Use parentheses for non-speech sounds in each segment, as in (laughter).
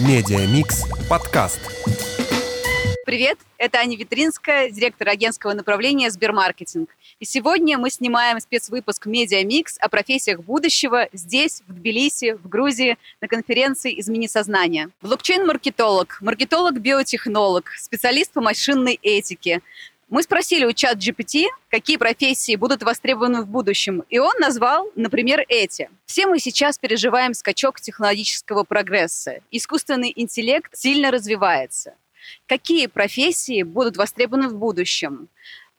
Медиамикс подкаст. Привет, это Аня Витринская, директор агентского направления Сбермаркетинг. И сегодня мы снимаем спецвыпуск «Медиамикс» о профессиях будущего здесь, в Тбилиси, в Грузии, на конференции «Измени сознание». Блокчейн-маркетолог, маркетолог-биотехнолог, специалист по машинной этике, мы спросили у ChatGPT, какие профессии будут востребованы в будущем, и он назвал, например, эти. Все мы сейчас переживаем скачок технологического прогресса. Искусственный интеллект сильно развивается. Какие профессии будут востребованы в будущем?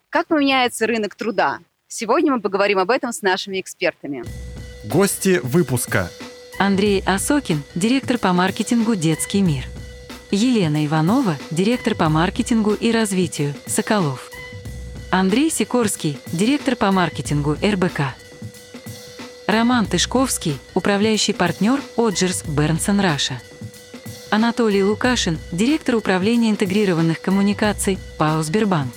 Как поменяется рынок труда? Сегодня мы поговорим об этом с нашими экспертами. Гости выпуска. Андрей Осокин, директор по маркетингу «Детский мир». Елена Иванова, директор по маркетингу и развитию «Соколов». Андрей Сикорский, директор по маркетингу РБК. Роман Тышковский, управляющий партнер Оджерс Бернсон Раша. Анатолий Лукашин, директор управления интегрированных коммуникаций ПАО «Сбербанк».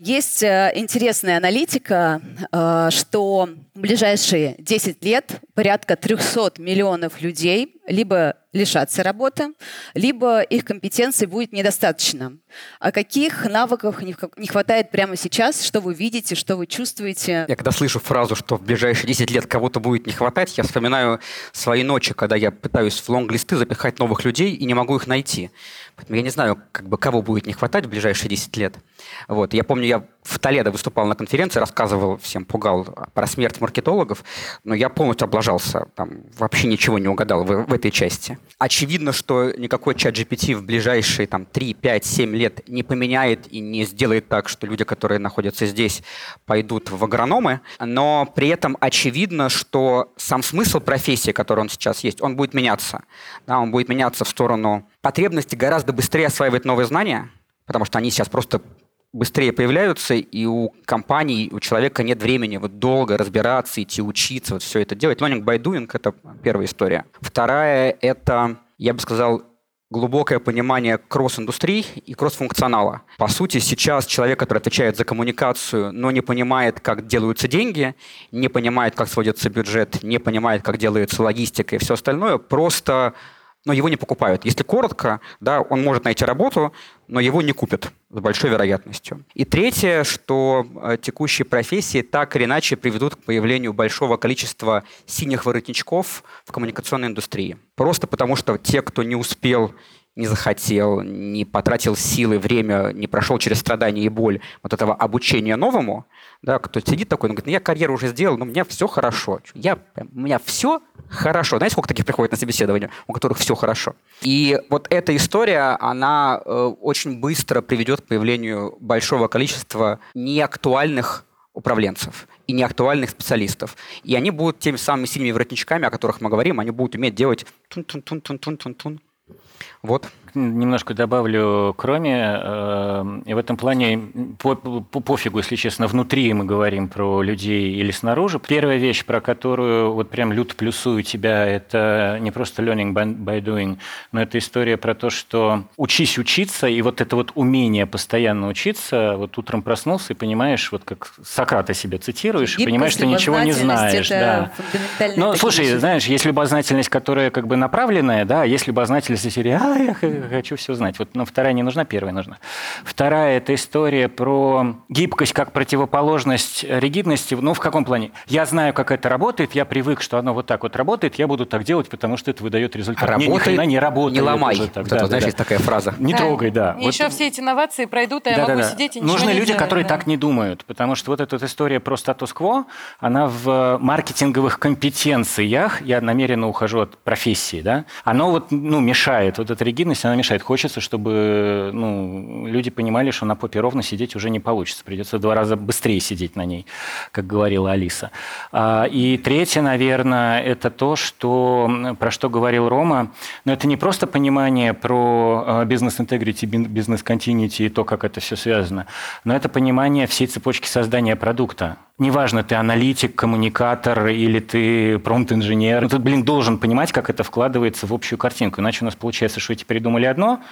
Есть э, интересная аналитика, э, что в ближайшие 10 лет порядка 300 миллионов людей либо лишатся работы, либо их компетенции будет недостаточно. А каких навыков не хватает прямо сейчас? Что вы видите, что вы чувствуете? Я когда слышу фразу, что в ближайшие 10 лет кого-то будет не хватать, я вспоминаю свои ночи, когда я пытаюсь в лонг-листы запихать новых людей и не могу их найти. Поэтому я не знаю, как бы, кого будет не хватать в ближайшие 10 лет. Вот. Я помню, я в Толедо выступал на конференции, рассказывал всем, пугал про смерть маркетологов, но я полностью облажался, там вообще ничего не угадал в, в этой части. Очевидно, что никакой чат GPT в ближайшие там, 3, 5, 7 лет не поменяет и не сделает так, что люди, которые находятся здесь, пойдут в агрономы, но при этом очевидно, что сам смысл профессии, который он сейчас есть, он будет меняться. Да, он будет меняться в сторону потребности гораздо быстрее осваивать новые знания, потому что они сейчас просто быстрее появляются, и у компаний, у человека нет времени вот долго разбираться, идти учиться, вот все это делать. Learning by doing – это первая история. Вторая – это, я бы сказал, глубокое понимание кросс-индустрий и кросс-функционала. По сути, сейчас человек, который отвечает за коммуникацию, но не понимает, как делаются деньги, не понимает, как сводится бюджет, не понимает, как делается логистика и все остальное, просто но его не покупают. Если коротко, да, он может найти работу, но его не купят с большой вероятностью. И третье, что э, текущие профессии так или иначе приведут к появлению большого количества синих воротничков в коммуникационной индустрии. Просто потому, что те, кто не успел не захотел, не потратил силы, время, не прошел через страдания и боль вот этого обучения новому, да, кто сидит такой, он говорит, ну я карьеру уже сделал, но у меня все хорошо. Я, у меня все хорошо. Знаете, сколько таких приходит на собеседование, у которых все хорошо? И вот эта история, она э, очень быстро приведет к появлению большого количества неактуальных управленцев и неактуальных специалистов. И они будут теми самыми сильными воротничками, о которых мы говорим, они будут уметь делать тун-тун-тун-тун-тун-тун, вот. Немножко добавлю, кроме, э, и в этом плане по, по, пофигу, если честно, внутри мы говорим про людей или снаружи. Первая вещь, про которую вот прям лют плюсую тебя, это не просто learning by doing, но это история про то, что учись учиться, и вот это вот умение постоянно учиться, вот утром проснулся и понимаешь, вот как Сократа себе цитируешь, и понимаешь, что ничего не знаешь. Да. Ну, слушай, вещи. знаешь, есть любознательность, которая как бы направленная, да, есть любознательность серии «А, хочу все знать». Вот, ну, вторая не нужна, первая нужна. Вторая – это история про гибкость как противоположность ригидности. Ну, в каком плане? Я знаю, как это работает, я привык, что оно вот так вот работает, я буду так делать, потому что это выдает результат. Работает, не, ни хрена не работает. Не ломай. Так, вот да, это, да, знаешь, да. есть такая фраза. Не да. трогай, да. И вот. еще все эти инновации пройдут, и я да, могу да, да. сидеть и ничего Нужны не люди, делать, которые да. так не думают, потому что вот эта вот история про статус-кво, она в маркетинговых компетенциях, я намеренно ухожу от профессии, да, оно вот, ну, мешает, вот эта ригидность, она мешает. Хочется, чтобы, ну, люди понимали, что на попе ровно сидеть уже не получится, придется два раза быстрее сидеть на ней, как говорила Алиса. А, и третье, наверное, это то, что, про что говорил Рома, но это не просто понимание про бизнес-интегрити, бизнес-континьюти и то, как это все связано, но это понимание всей цепочки создания продукта. Неважно, ты аналитик, коммуникатор или ты промпт-инженер. Ты, блин, должен понимать, как это вкладывается в общую картинку. Иначе у нас получается, что эти придумали одно,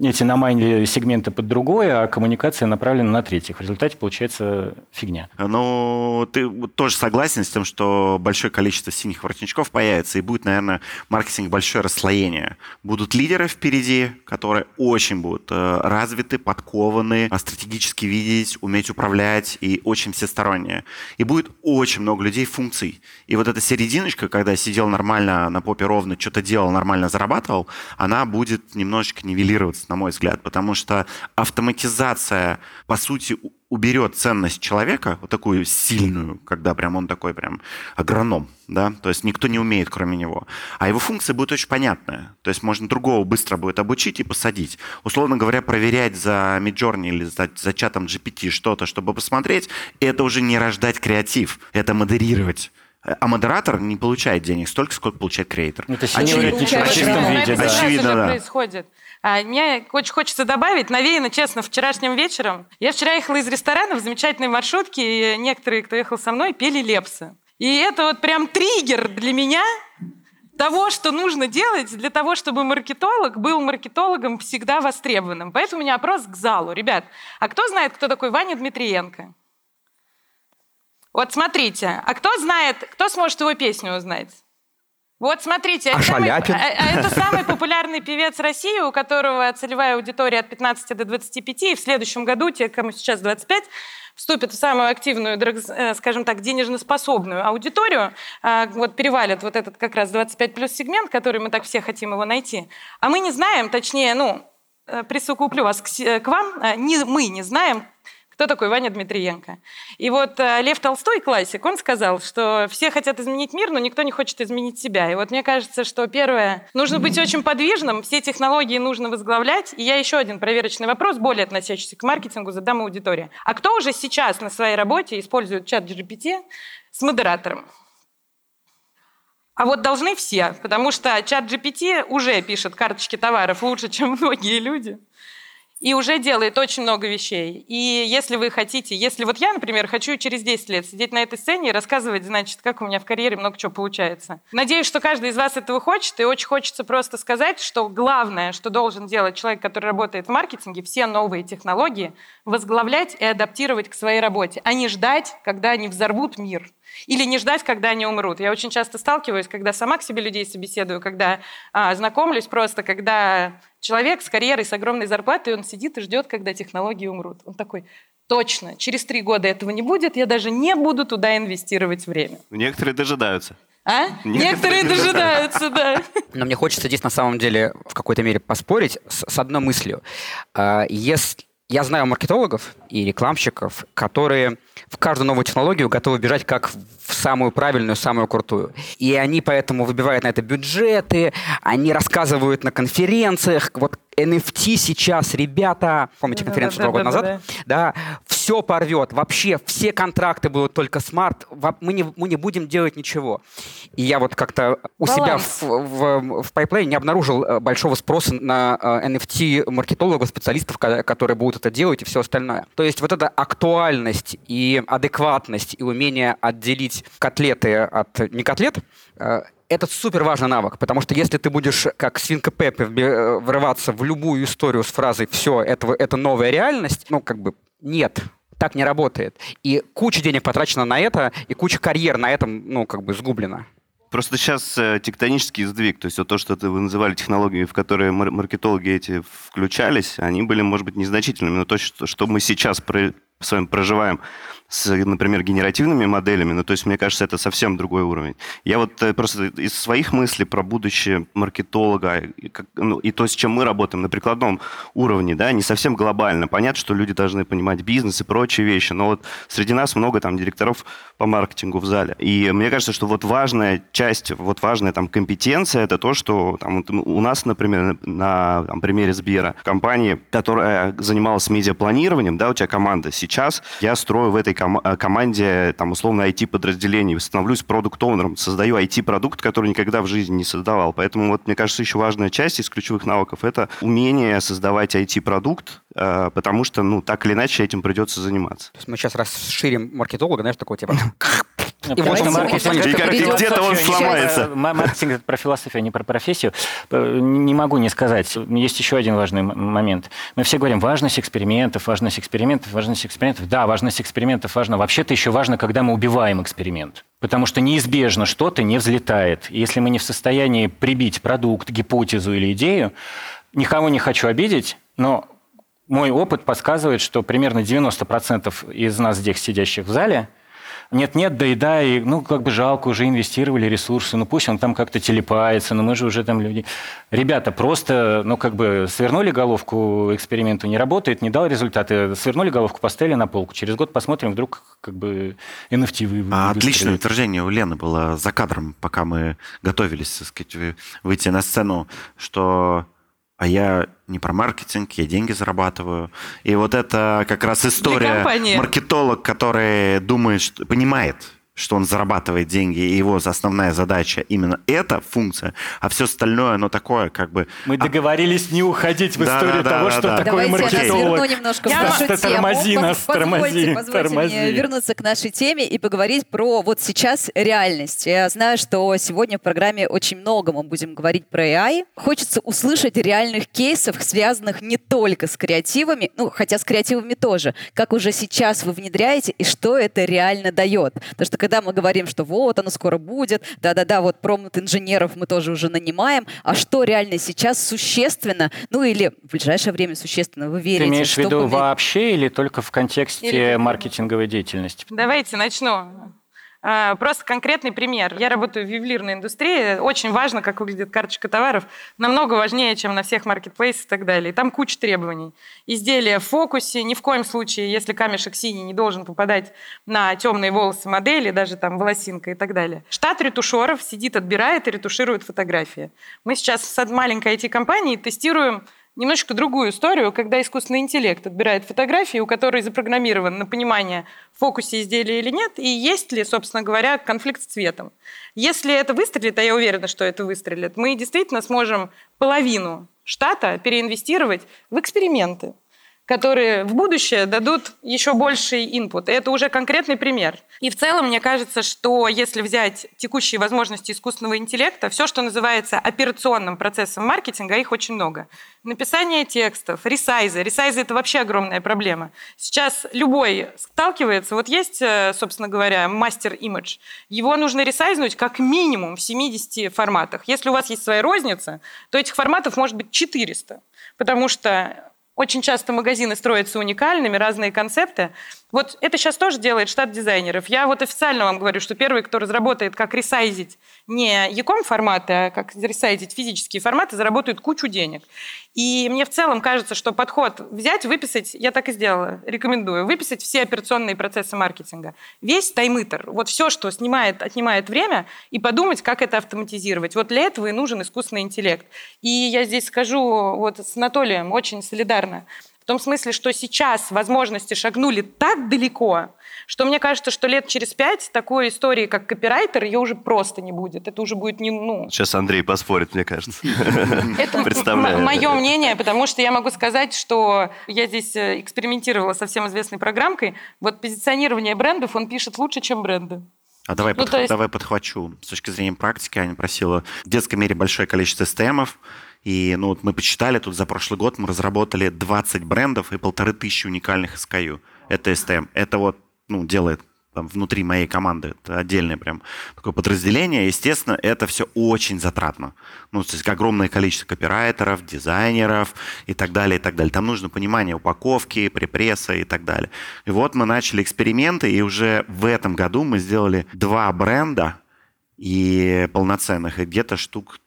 эти намайнили сегменты под другое, а коммуникация направлена на третьих. В результате получается фигня. Ну, ты тоже согласен с тем, что большое количество синих воротничков появится, и будет, наверное, маркетинг большое расслоение. Будут лидеры впереди, которые очень будут э, развиты, подкованы, а стратегически видеть, уметь управлять и очень всесторонние. И будет очень много людей функций. И вот эта серединочка, когда сидел нормально на попе ровно, что-то делал, нормально зарабатывал, она будет немножечко нивелироваться, на мой взгляд, потому что автоматизация, по сути, уберет ценность человека, вот такую сильную, когда прям он такой прям агроном, да, то есть никто не умеет, кроме него. А его функция будет очень понятная. То есть можно другого быстро будет обучить и посадить. Условно говоря, проверять за Midjourney или за, за чатом GPT что-то, чтобы посмотреть, это уже не рождать креатив, это модерировать. А модератор не получает денег столько, сколько получает креатор. Это синего в чистом виде, да. Очевидно, да. происходит. А мне очень хочется добавить, навеяно, честно, вчерашним вечером. Я вчера ехала из ресторана в замечательной маршрутке, и некоторые, кто ехал со мной, пели лепсы. И это вот прям триггер для меня того, что нужно делать для того, чтобы маркетолог был маркетологом всегда востребованным. Поэтому у меня опрос к залу. Ребят, а кто знает, кто такой Ваня Дмитриенко? Вот смотрите, а кто знает, кто сможет его песню узнать? Вот смотрите, а это, самый, а, а это самый популярный певец России, у которого целевая аудитория от 15 до 25, и в следующем году те, кому сейчас 25, вступят в самую активную, э, скажем так, денежноспособную аудиторию, а, вот перевалят вот этот как раз 25 плюс сегмент, который мы так все хотим его найти. А мы не знаем, точнее, ну, э, присукуплю вас к, к вам, а, не, мы не знаем, кто такой Ваня Дмитриенко? И вот э, Лев Толстой, классик, он сказал, что все хотят изменить мир, но никто не хочет изменить себя. И вот мне кажется, что первое, нужно быть очень подвижным, все технологии нужно возглавлять. И я еще один проверочный вопрос, более относящийся к маркетингу, задам аудитории. А кто уже сейчас на своей работе использует чат GPT с модератором? А вот должны все, потому что чат GPT уже пишет карточки товаров лучше, чем многие люди и уже делает очень много вещей. И если вы хотите, если вот я, например, хочу через 10 лет сидеть на этой сцене и рассказывать, значит, как у меня в карьере много чего получается. Надеюсь, что каждый из вас этого хочет, и очень хочется просто сказать, что главное, что должен делать человек, который работает в маркетинге, все новые технологии возглавлять и адаптировать к своей работе, а не ждать, когда они взорвут мир. Или не ждать, когда они умрут. Я очень часто сталкиваюсь, когда сама к себе людей собеседую, когда а, знакомлюсь просто, когда человек с карьерой, с огромной зарплатой, он сидит и ждет, когда технологии умрут. Он такой, точно, через три года этого не будет, я даже не буду туда инвестировать время. Некоторые дожидаются. А? Некоторые, Некоторые дожидаются, да. (laughs) Но мне хочется здесь на самом деле в какой-то мере поспорить с, с одной мыслью. А, если я знаю маркетологов и рекламщиков, которые в каждую новую технологию готовы бежать как в самую правильную, самую крутую. И они поэтому выбивают на это бюджеты, они рассказывают на конференциях, вот NFT сейчас, ребята, помните конференцию два года назад? Да, все порвет, вообще все контракты будут только смарт, мы не, мы не будем делать ничего. И я вот как-то у Баланс. себя в, в, в pipeline'е не обнаружил э, большого спроса на NFT э, специалистов, которые будут это делать и все остальное. То есть вот эта актуальность и адекватность и умение отделить котлеты от не котлет, э, это супер важный навык, потому что если ты будешь как свинка Пеппи э, врываться в любую историю с фразой «все, это, это новая реальность», ну, как бы нет, так не работает. И куча денег потрачена на это, и куча карьер на этом, ну, как бы сгублена. Просто сейчас э, тектонический сдвиг, то есть вот то, что вы называли технологиями, в которые мар- маркетологи эти включались, они были, может быть, незначительными, но то, что, мы сейчас с вами проживаем с, например, генеративными моделями, ну, то есть, мне кажется, это совсем другой уровень. Я вот э, просто из своих мыслей про будущее маркетолога и, как, ну, и то, с чем мы работаем на прикладном уровне, да, не совсем глобально. Понятно, что люди должны понимать бизнес и прочие вещи, но вот среди нас много там директоров по маркетингу в зале. И мне кажется, что вот важная часть, вот важная там компетенция, это то, что там, вот у нас, например, на там, примере Сбера, компании, которая занималась медиапланированием, да, у тебя команда, сейчас я строю в этой ком- э, команде, там, условно, IT-подразделений, становлюсь продукт-оунером, создаю IT-продукт, который никогда в жизни не создавал. Поэтому, вот, мне кажется, еще важная часть из ключевых навыков – это умение создавать IT-продукт, э, потому что, ну, так или иначе этим придется заниматься. То есть мы сейчас расширим маркетолога, знаешь, такого типа (laughs) И вот Давайте что мы маркетинг И как перейдем. где-то он сломается. Маркетинг это про философию, а не про профессию. Э, Не могу не сказать. Есть еще один важный момент. Мы все говорим, важность экспериментов, важность экспериментов, важность экспериментов. Да, важность экспериментов важна. Вообще-то еще важно, когда мы убиваем эксперимент. Потому что неизбежно что-то не взлетает. И Если мы не в состоянии прибить продукт, гипотезу или идею, никого не хочу обидеть, но мой опыт подсказывает, что примерно 90% из нас здесь, сидящих в зале, нет-нет, да и да, и, ну, как бы жалко, уже инвестировали ресурсы, ну, пусть он там как-то телепается, но мы же уже там люди... Ребята, просто, ну, как бы свернули головку эксперименту, не работает, не дал результаты, свернули головку, поставили на полку, через год посмотрим, вдруг как бы NFT вы, А. Отличное утверждение у Лены было за кадром, пока мы готовились, так сказать, вы- выйти на сцену, что а я не про маркетинг, я деньги зарабатываю. И вот это как раз история маркетолог, который думает, что, понимает, что он зарабатывает деньги, и его основная задача именно эта функция, а все остальное, оно такое, как бы... Мы договорились не уходить в Да, историю да, того, да, что да. такое Давайте я маркетолог. разверну немножко Я- нашу тему. тормози нас, позвольте, тормози, позвольте тормози. мне вернуться к нашей теме и поговорить про вот сейчас реальность. Я знаю, что сегодня в программе очень много мы будем говорить про AI. Хочется услышать реальных кейсов, связанных не только с креативами, ну, хотя с креативами тоже. Как уже сейчас вы внедряете и что это реально дает. Потому что когда мы говорим, что вот оно скоро будет, да-да-да, вот промпт-инженеров мы тоже уже нанимаем, а что реально сейчас существенно, ну или в ближайшее время существенно, вы верите, Ты имеешь в виду поменя- вообще или только в контексте Или- маркетинговой деятельности? Давайте начну. А, Просто конкретный пример. Я работаю в ювелирной индустрии. Очень важно, как выглядит карточка товаров. Намного важнее, чем на всех маркетплейсах и так далее. Там куча требований. Изделие в фокусе. Ни в коем случае, если камешек синий, не должен попадать на темные волосы модели, даже там волосинка и так далее. Штат ретушеров сидит, отбирает и ретуширует фотографии. Мы сейчас с маленькой IT-компанией тестируем немножечко другую историю, когда искусственный интеллект отбирает фотографии, у которой запрограммирован на понимание, в фокусе изделия или нет, и есть ли, собственно говоря, конфликт с цветом. Если это выстрелит, а я уверена, что это выстрелит, мы действительно сможем половину штата переинвестировать в эксперименты которые в будущее дадут еще больший инпут. Это уже конкретный пример. И в целом, мне кажется, что если взять текущие возможности искусственного интеллекта, все, что называется операционным процессом маркетинга, их очень много. Написание текстов, ресайзы. Ресайзы – это вообще огромная проблема. Сейчас любой сталкивается, вот есть, э, собственно говоря, мастер-имидж, его нужно ресайзнуть как минимум в 70 форматах. Если у вас есть своя розница, то этих форматов может быть 400, потому что очень часто магазины строятся уникальными, разные концепты. Вот это сейчас тоже делает штат дизайнеров. Я вот официально вам говорю, что первый, кто разработает, как ресайзить не яком форматы, а как ресайзить физические форматы, заработает кучу денег. И мне в целом кажется, что подход взять, выписать, я так и сделала, рекомендую, выписать все операционные процессы маркетинга. Весь таймитер, вот все, что снимает, отнимает время, и подумать, как это автоматизировать. Вот для этого и нужен искусственный интеллект. И я здесь скажу вот с Анатолием очень солидарно. В том смысле, что сейчас возможности шагнули так далеко, что мне кажется, что лет через пять такой истории, как копирайтер, ее уже просто не будет. Это уже будет не... Ну, Сейчас Андрей поспорит, мне кажется. (laughs) это Представляю. мое мнение, потому что я могу сказать, что я здесь э, экспериментировала со всем известной программкой. Вот позиционирование брендов он пишет лучше, чем бренды. А давай, Ну, подх- есть- давай подхвачу. С точки зрения практики, Аня просила в детском мире большое количество стемов, и ну, вот мы почитали, тут за прошлый год мы разработали 20 брендов и полторы тысячи уникальных SKU. Это STM. Это вот ну, делает там, внутри моей команды. Это отдельное прям такое подразделение. Естественно, это все очень затратно. Ну, то есть огромное количество копирайтеров, дизайнеров и так далее, и так далее. Там нужно понимание упаковки, припресса и так далее. И вот мы начали эксперименты, и уже в этом году мы сделали два бренда и полноценных, и где-то штук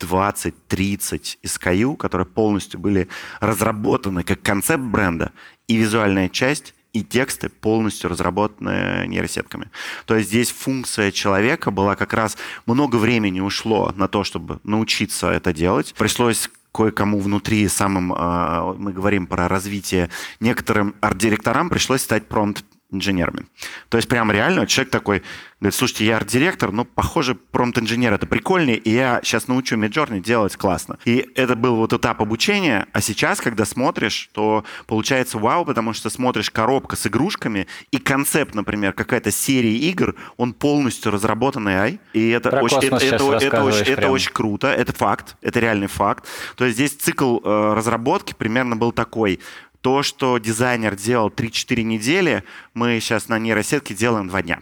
20-30 SKU, которые полностью были разработаны как концепт бренда, и визуальная часть, и тексты полностью разработаны нейросетками. То есть здесь функция человека была как раз много времени ушло на то, чтобы научиться это делать. Пришлось кое-кому внутри самым, э, мы говорим про развитие, некоторым арт-директорам пришлось стать промпт инженерами. То есть прям реально человек такой говорит, слушайте, я арт-директор, но, похоже, промпт-инженер это прикольнее, и я сейчас научу Midjourney делать классно. И это был вот этап обучения, а сейчас, когда смотришь, то получается вау, потому что смотришь коробка с игрушками, и концепт, например, какая-то серия игр, он полностью разработанный AI, и это, Про очень, это, это, это, очень, это очень круто, это факт, это реальный факт. То есть здесь цикл э, разработки примерно был такой. То, что дизайнер делал 3-4 недели, мы сейчас на нейросетке делаем 2 дня.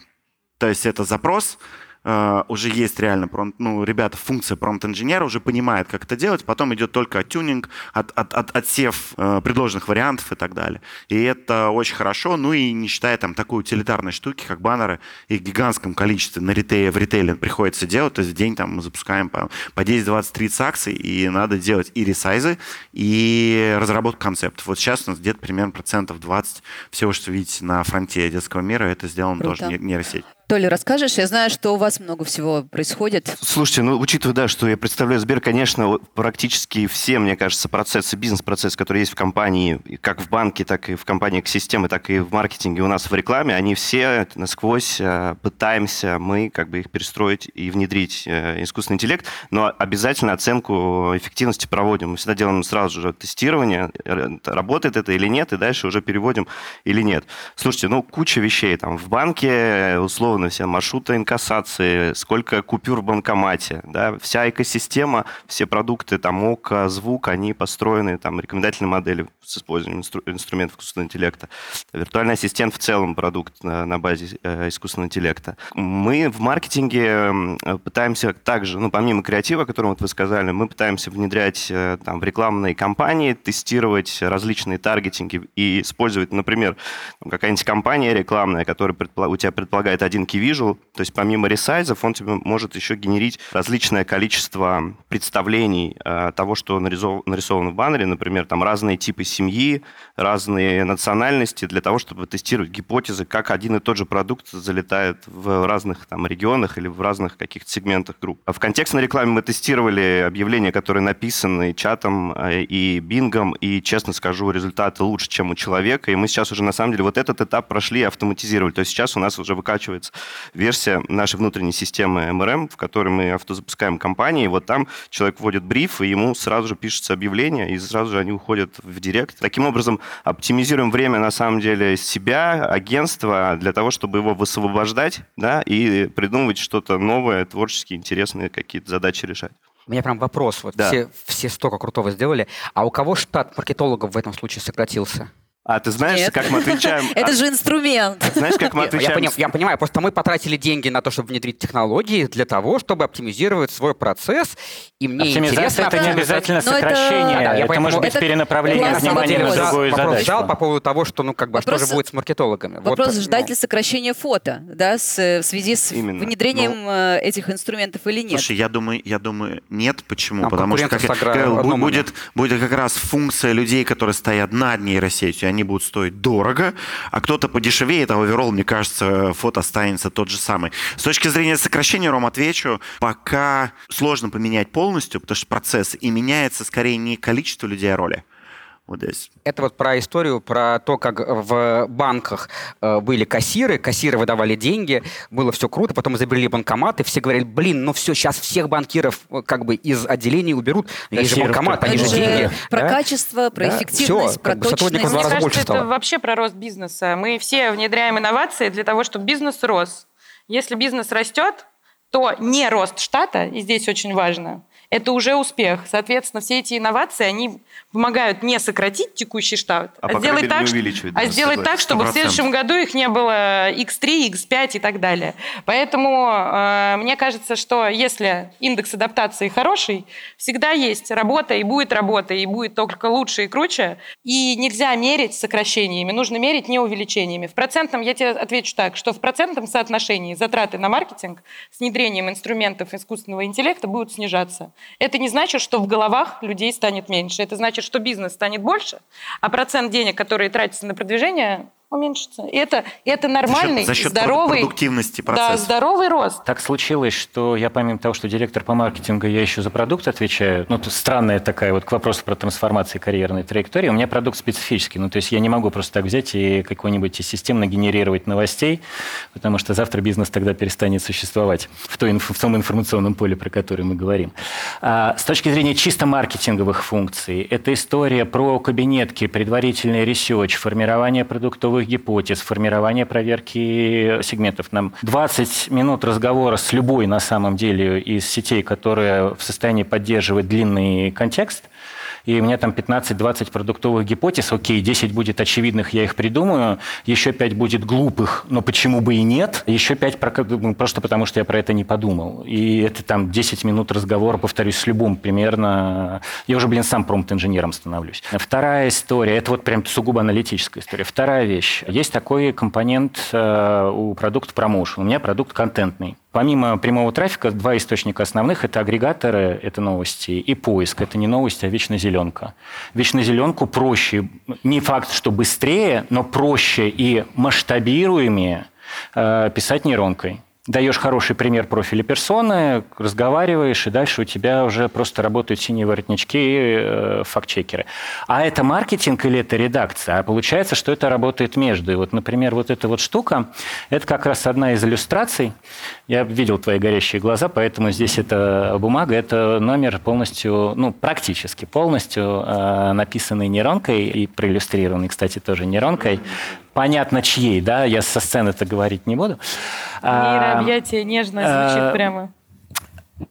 То есть это запрос, э, уже есть реально, пром- ну, ребята, функция промпт-инженера уже понимает, как это делать, потом идет только тюнинг, от, от, от- отсев э, предложенных вариантов и так далее. И это очень хорошо, ну и не считая там такой утилитарной штуки, как баннеры, их в гигантском количестве на ритейле, в ритейле приходится делать, то есть в день там мы запускаем по, по 10, 20, 30 акций, и надо делать и ресайзы, и разработку концептов. Вот сейчас у нас где-то примерно процентов 20 всего, что видите на фронте детского мира, это сделано Круто. тоже не- нейросеть. Толя, расскажешь? Я знаю, что у вас много всего происходит. Слушайте, ну, учитывая, да, что я представляю Сбер, конечно, практически все, мне кажется, процессы, бизнес-процессы, которые есть в компании, как в банке, так и в компании системы, так и в маркетинге у нас в рекламе, они все насквозь э, пытаемся мы как бы их перестроить и внедрить э, искусственный интеллект, но обязательно оценку эффективности проводим. Мы всегда делаем сразу же тестирование, работает это или нет, и дальше уже переводим или нет. Слушайте, ну, куча вещей. Там в банке, э, условно, все маршруты инкассации, сколько купюр в банкомате, да, вся экосистема, все продукты, там, ОКО, звук, они построены, там, рекомендательные модели с использованием инстру- инструментов искусственного интеллекта. Виртуальный ассистент в целом продукт на, на базе э, искусственного интеллекта. Мы в маркетинге пытаемся также, ну, помимо креатива, о котором вот вы сказали, мы пытаемся внедрять э, там, в рекламные кампании, тестировать различные таргетинги и использовать, например, какая-нибудь компания рекламная, которая предпла- у тебя предполагает один key visual, то есть помимо ресайзов он тебе может еще генерить различное количество представлений э, того, что нарисов- нарисовано в баннере, например, там разные типы семьи, разные национальности, для того, чтобы тестировать гипотезы, как один и тот же продукт залетает в разных там регионах или в разных каких-то сегментах групп. А в контекстной рекламе мы тестировали объявления, которые написаны чатом э, и бингом, и, честно скажу, результаты лучше, чем у человека, и мы сейчас уже, на самом деле, вот этот этап прошли и автоматизировали. То есть сейчас у нас уже выкачивается версия нашей внутренней системы MRM, в которой мы автозапускаем компании, вот там человек вводит бриф, и ему сразу же пишется объявление, и сразу же они уходят в директ. Таким образом, оптимизируем время, на самом деле, себя, агентства, для того, чтобы его высвобождать, да, и придумывать что-то новое, творчески интересные какие-то задачи решать. У меня прям вопрос. Вот Да. все, все столько крутого сделали. А у кого штат маркетологов в этом случае сократился? А ты знаешь, Нет. как мы отвечаем? (laughs) Это же инструмент. Знаешь, как мы Я, отвечаем? я понимаю, просто мы потратили деньги на то, чтобы внедрить технологии для того, чтобы оптимизировать свой процесс. И мне интересно... это не обязательно но это- сокращение. Это может быть перенаправление внимания на вопрос. другую вопрос задачу. задал по поводу того, что, ну, как бы, а Вопрос- что же будет с маркетологами? Вопрос, ну, ждать ли сокращения фото, да, в связи с внедрением э, этих инструментов или нет? Слушай, я думаю, я думаю, нет. Почему? Потому что будет, будет как раз функция людей, которые стоят над нейросетью, они будут стоить дорого, а кто-то подешевеет, а оверолл, мне кажется, фото останется тот же самый. С точки зрения сокращения, Ром, отвечу, пока сложно поменять полностью, потому что процесс и меняется скорее не количество людей, а роли. Вот здесь. Это вот про историю, про то, как в банках э, были кассиры, кассиры выдавали деньги, было все круто, потом изобрели банкоматы, все говорили, блин, ну все, сейчас всех банкиров э, как бы из отделений уберут, есть же банкомат, они же деньги. про да? качество, про Да, эффективность, всё, про как бы в точность. Мне кажется, больше это стало. вообще про рост бизнеса. Мы все внедряем инновации для того, чтобы бизнес рос. Если бизнес растет, то не рост штата, и здесь очень важно, это уже успех. Соответственно, все эти инновации, они помогают не сократить текущий штат, А, а, сделать так, а сделать так, чтобы в 100%. следующем году их не было X3, X5 и так далее. Поэтому э, мне кажется, что если индекс адаптации хороший, всегда есть работа и будет работа, и будет только лучше и круче. И нельзя мерить сокращениями, нужно мерить не увеличениями. В процентном, я тебе отвечу так, что в процентном соотношении затраты на маркетинг с внедрением инструментов искусственного интеллекта будут снижаться. Это не значит, что в головах людей станет меньше. Это значит, что бизнес станет больше, а процент денег, которые тратятся на продвижение, уменьшится. Это, это нормальный, за счет, за счет здоровый, продуктивности да, процесса. здоровый рост. Так случилось, что я помимо того, что директор по маркетингу, я еще за продукт отвечаю. Ну, тут странная такая вот к вопросу про трансформацию карьерной траектории. У меня продукт специфический. Ну, то есть я не могу просто так взять и какой-нибудь системно генерировать новостей, потому что завтра бизнес тогда перестанет существовать в, той, в том информационном поле, про которое мы говорим. А, с точки зрения чисто маркетинговых функций, это история про кабинетки, предварительный research, формирование продуктовых гипотез, формирование проверки сегментов. Нам 20 минут разговора с любой, на самом деле, из сетей, которая в состоянии поддерживать длинный контекст – и у меня там 15-20 продуктовых гипотез, окей, 10 будет очевидных, я их придумаю, еще 5 будет глупых, но почему бы и нет, еще 5 про, ну, просто потому, что я про это не подумал. И это там 10 минут разговора, повторюсь, с любым примерно. Я уже, блин, сам промпт-инженером становлюсь. Вторая история, это вот прям сугубо аналитическая история. Вторая вещь. Есть такой компонент э, у продукта промоушен. У меня продукт контентный. Помимо прямого трафика, два источника основных – это агрегаторы, это новости, и поиск. Это не новости, а вечнозеленка. Вечнозеленку проще, не факт, что быстрее, но проще и масштабируемее э, писать нейронкой даешь хороший пример профиля персоны, разговариваешь, и дальше у тебя уже просто работают синие воротнички и э, факт-чекеры. А это маркетинг или это редакция? А получается, что это работает между. И вот, например, вот эта вот штука, это как раз одна из иллюстраций. Я видел твои горящие глаза, поэтому здесь это бумага, это номер полностью, ну, практически полностью э, написанный нейронкой и проиллюстрированный, кстати, тоже нейронкой понятно чьей, да, я со сцены это говорить не буду. Нейрообъятие нежно звучит а, прямо.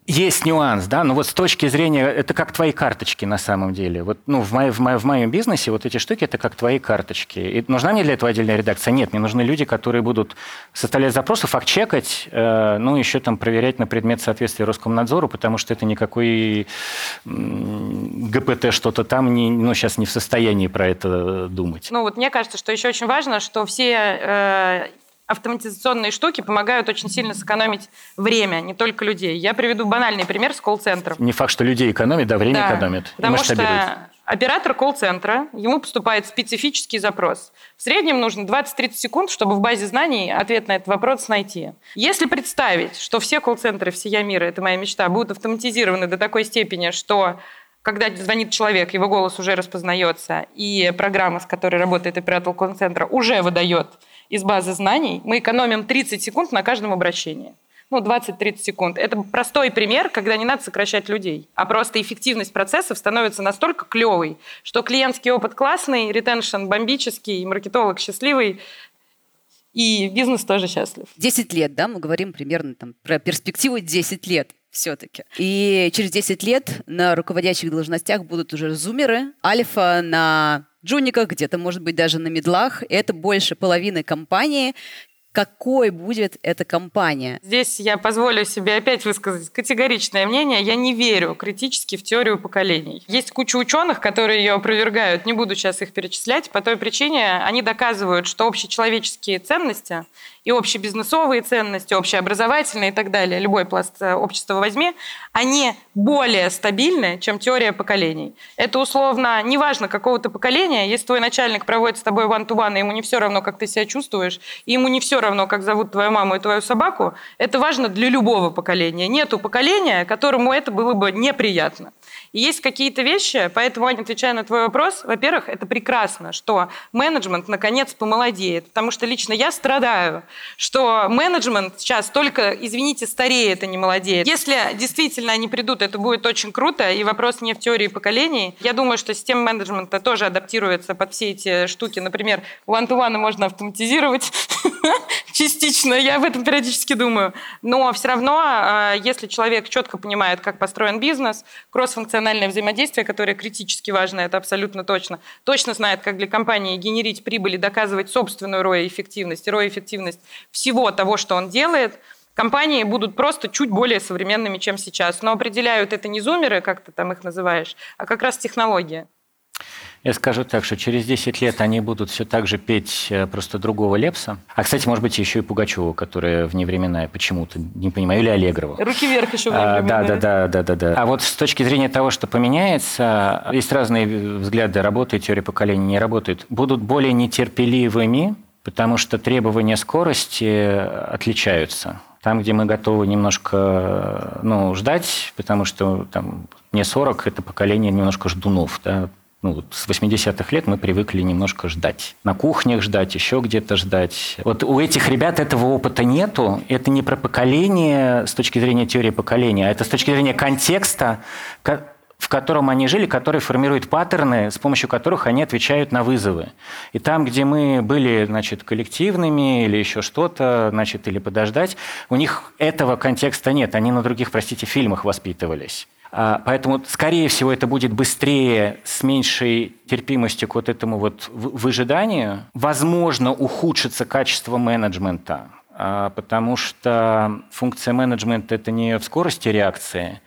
Есть нюанс, да, но вот с точки зрения, это как твои карточки на самом деле. Вот, ну, в, моей, в, моей, в моем бизнесе вот эти штуки, это как твои карточки. И нужна мне для этого отдельная редакция? Нет, мне нужны люди, которые будут составлять запросы, факт-чекать, э, ну, еще там проверять на предмет соответствия Роскомнадзору, потому что это никакой ГПТ что-то там, не, ну, сейчас не в состоянии про это думать. Ну, вот мне кажется, что еще очень важно, что все э, автоматизационные штуки помогают очень сильно сэкономить время, не только людей. Я приведу банальный пример с колл-центром. Не факт, что людей экономит, да, время да, экономит. Потому что оператор колл-центра, ему поступает специфический запрос. В среднем нужно 20-30 секунд, чтобы в базе знаний ответ на этот вопрос найти. Если представить, что все колл-центры всея мира, это моя мечта, будут автоматизированы до такой степени, что когда звонит человек, его голос уже распознается, и программа, с которой работает оператор колл-центра, уже выдает из базы знаний, мы экономим 30 секунд на каждом обращении. Ну, 20-30 секунд. Это простой пример, когда не надо сокращать людей, а просто эффективность процессов становится настолько клевой, что клиентский опыт классный, ретеншн бомбический, маркетолог счастливый, и бизнес тоже счастлив. 10 лет, да, мы говорим примерно там про перспективу 10 лет все-таки. И через 10 лет на руководящих должностях будут уже зумеры, альфа на джуниках, где-то, может быть, даже на медлах. Это больше половины компании, какой будет эта компания. Здесь я позволю себе опять высказать категоричное мнение. Я не верю критически в теорию поколений. Есть куча ученых, которые ее опровергают. Не буду сейчас их перечислять. По той причине они доказывают, что общечеловеческие ценности и общебизнесовые ценности, общеобразовательные и так далее, любой пласт э, общества возьми, они более стабильны, чем теория поколений. Это условно, неважно какого то поколения, если твой начальник проводит с тобой one-to-one, и ему не все равно, как ты себя чувствуешь, и ему не все равно, как зовут твою маму и твою собаку, это важно для любого поколения. Нету поколения, которому это было бы неприятно. И есть какие-то вещи, поэтому, Аня, отвечая на твой вопрос, во-первых, это прекрасно, что менеджмент наконец помолодеет, потому что лично я страдаю, что менеджмент сейчас только, извините, стареет, а не молодеет. Если действительно они придут, это будет очень круто, и вопрос не в теории поколений. Я думаю, что система менеджмента тоже адаптируется под все эти штуки. Например, one-to-one можно автоматизировать (laughs) частично, я об этом периодически думаю. Но все равно, а, если человек четко понимает, как построен бизнес, кросс-функциональный эмоциональное взаимодействие, которое критически важно, это абсолютно точно. Точно знает, как для компании генерить прибыль и доказывать собственную ROI-эффективность, ROI-эффективность всего того, что он делает – компании будут просто чуть более современными, чем сейчас. Но определяют это не зумеры, как ты там их называешь, а как раз технология. Я скажу так, что через 10 лет они будут все так же петь э, просто другого Лепса. А, кстати, может быть, еще и Пугачева, которая вневременная почему-то, не понимаю, или Аллегрова. Руки вверх еще а, да, да, да, да, да, да. А вот с точки зрения того, что поменяется, есть разные взгляды, работает теория поколения, не работает. Будут более нетерпеливыми, потому что требования скорости отличаются. Там, где мы готовы немножко ну, ждать, потому что там, мне 40, это поколение немножко ждунов. Да? Ну, вот с 80-х лет мы привыкли немножко ждать. На кухнях ждать, еще где-то ждать. Вот у этих ребят этого опыта нету. Это не про поколение с точки зрения теории поколения, а это с точки зрения контекста, в котором они жили, который формирует паттерны, с помощью которых они отвечают на вызовы. И там, где мы были, значит, коллективными или еще что-то, значит, или подождать, у них этого контекста нет. Они на других, простите, фильмах воспитывались. А, поэтому, скорее всего, это будет быстрее, с меньшей терпимостью к вот этому вот выжиданию. Возможно, ухудшится качество менеджмента, а, потому что функция менеджмента – это не в скорости реакции,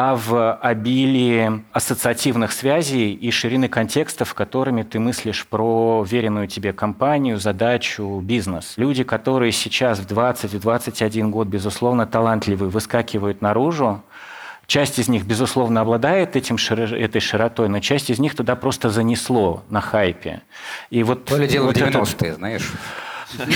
а в обилии ассоциативных связей и ширины контекстов, которыми ты мыслишь про веренную тебе компанию, задачу, бизнес. Люди, которые сейчас в 20-21 год, безусловно, талантливые, выскакивают наружу, Часть из них, безусловно, обладает этим, этой широтой, но часть из них туда просто занесло на хайпе. И вот, То ли дело вот в 90-е, знаешь. Ну, они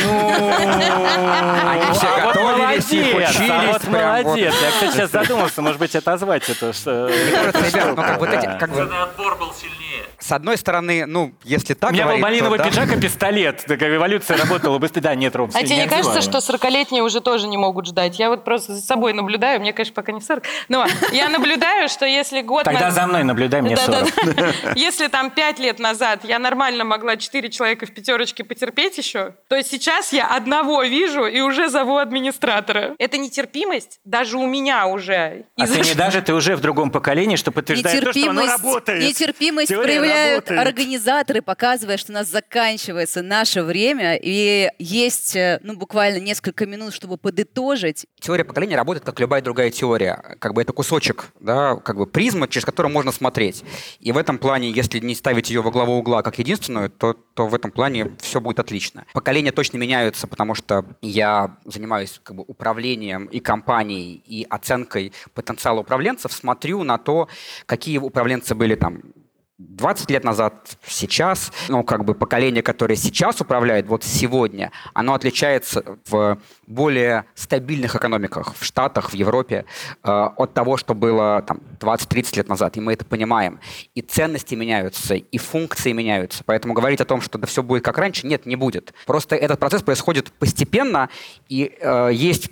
все а готовились и учились. А вот молодец. Я, кстати, сейчас задумался, может быть, отозвать это. Ребят, ну как вот эти... отбор был сильнее. С одной стороны, ну, если так У меня был малиновый пиджак и пистолет. Такая эволюция работала быстрее. Да, нет, Ром, А тебе не кажется, что 40-летние уже тоже не могут ждать? Я вот просто за собой наблюдаю. Мне, конечно, пока не 40. Но я наблюдаю, что если год... Тогда за мной наблюдай, мне 40. (laughs) Если там 5 лет назад я нормально могла 4 человека в пятерочке потерпеть еще, то сейчас я одного вижу и уже зову администратора. Это нетерпимость даже у меня уже. А ты не (laughs) даже, ты уже в другом поколении, что подтверждает то, что оно работает. Нетерпимость Теория проявляют работает. организаторы, показывая, что у нас заканчивается наше время, и есть э, ну, буквально несколько минут, чтобы подытожить. Теория поколения работает, как любая другая теория. Как бы это кусочек, да, как бы призма, через которую можно смотреть. И в этом плане, если не ставить ее во главу угла как единственную, то, то в этом плане все будет отлично. Поколения точно меняются, потому что я занимаюсь как бы, управлением и компанией, и оценкой потенциала управленцев, смотрю на то, какие управленцы были там 20 лет назад, сейчас, ну, как бы поколение, которое сейчас управляет, вот сегодня, оно отличается в более стабильных экономиках в Штатах, в Европе э, от того, что было там 20-30 лет назад, и мы это понимаем. И ценности меняются, и функции меняются. Поэтому говорить о том, что да все будет как раньше, нет, не будет. Просто этот процесс происходит постепенно, и э, есть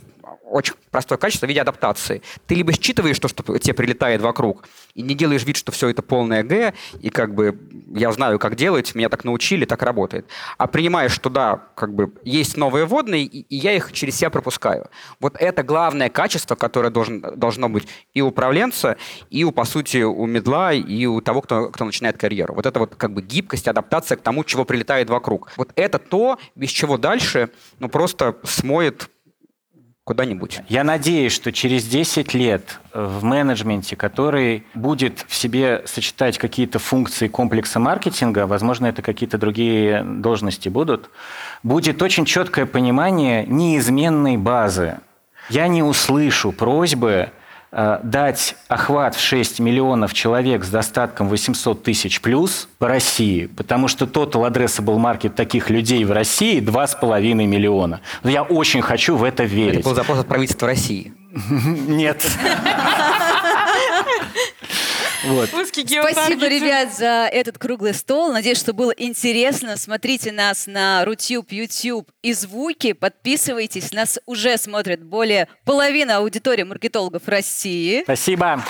очень простое качество в виде адаптации. Ты либо считываешь то, что тебе прилетает вокруг, и не делаешь вид, что все это полное Г, и как бы я знаю, как делать, меня так научили, так работает. А принимаешь, что да, как бы есть новые водные, и, и я их через себя пропускаю. Вот это главное качество, которое должен, должно быть и у управленца, и у, по сути, у медла, и у того, кто, кто начинает карьеру. Вот это вот как бы гибкость, адаптация к тому, чего прилетает вокруг. Вот это то, без чего дальше, ну, просто смоет куда-нибудь. Я надеюсь, что через 10 лет в менеджменте, который будет в себе сочетать какие-то функции комплекса маркетинга, возможно, это какие-то другие должности будут, будет очень четкое понимание неизменной базы. Я не услышу просьбы Э, дать охват в 6 миллионов человек с достатком 800 тысяч плюс по России, потому что total addressable market таких людей в России 2,5 миллиона. Я очень хочу в это верить. Это был запрос от правительства России. (laughs) Нет. Вот. Спасибо, ребят, за этот круглый стол. Надеюсь, что было интересно. Смотрите нас на Рутюб, YouTube и звуки. Подписывайтесь. Нас уже смотрят более половины аудитории маркетологов России. Спасибо.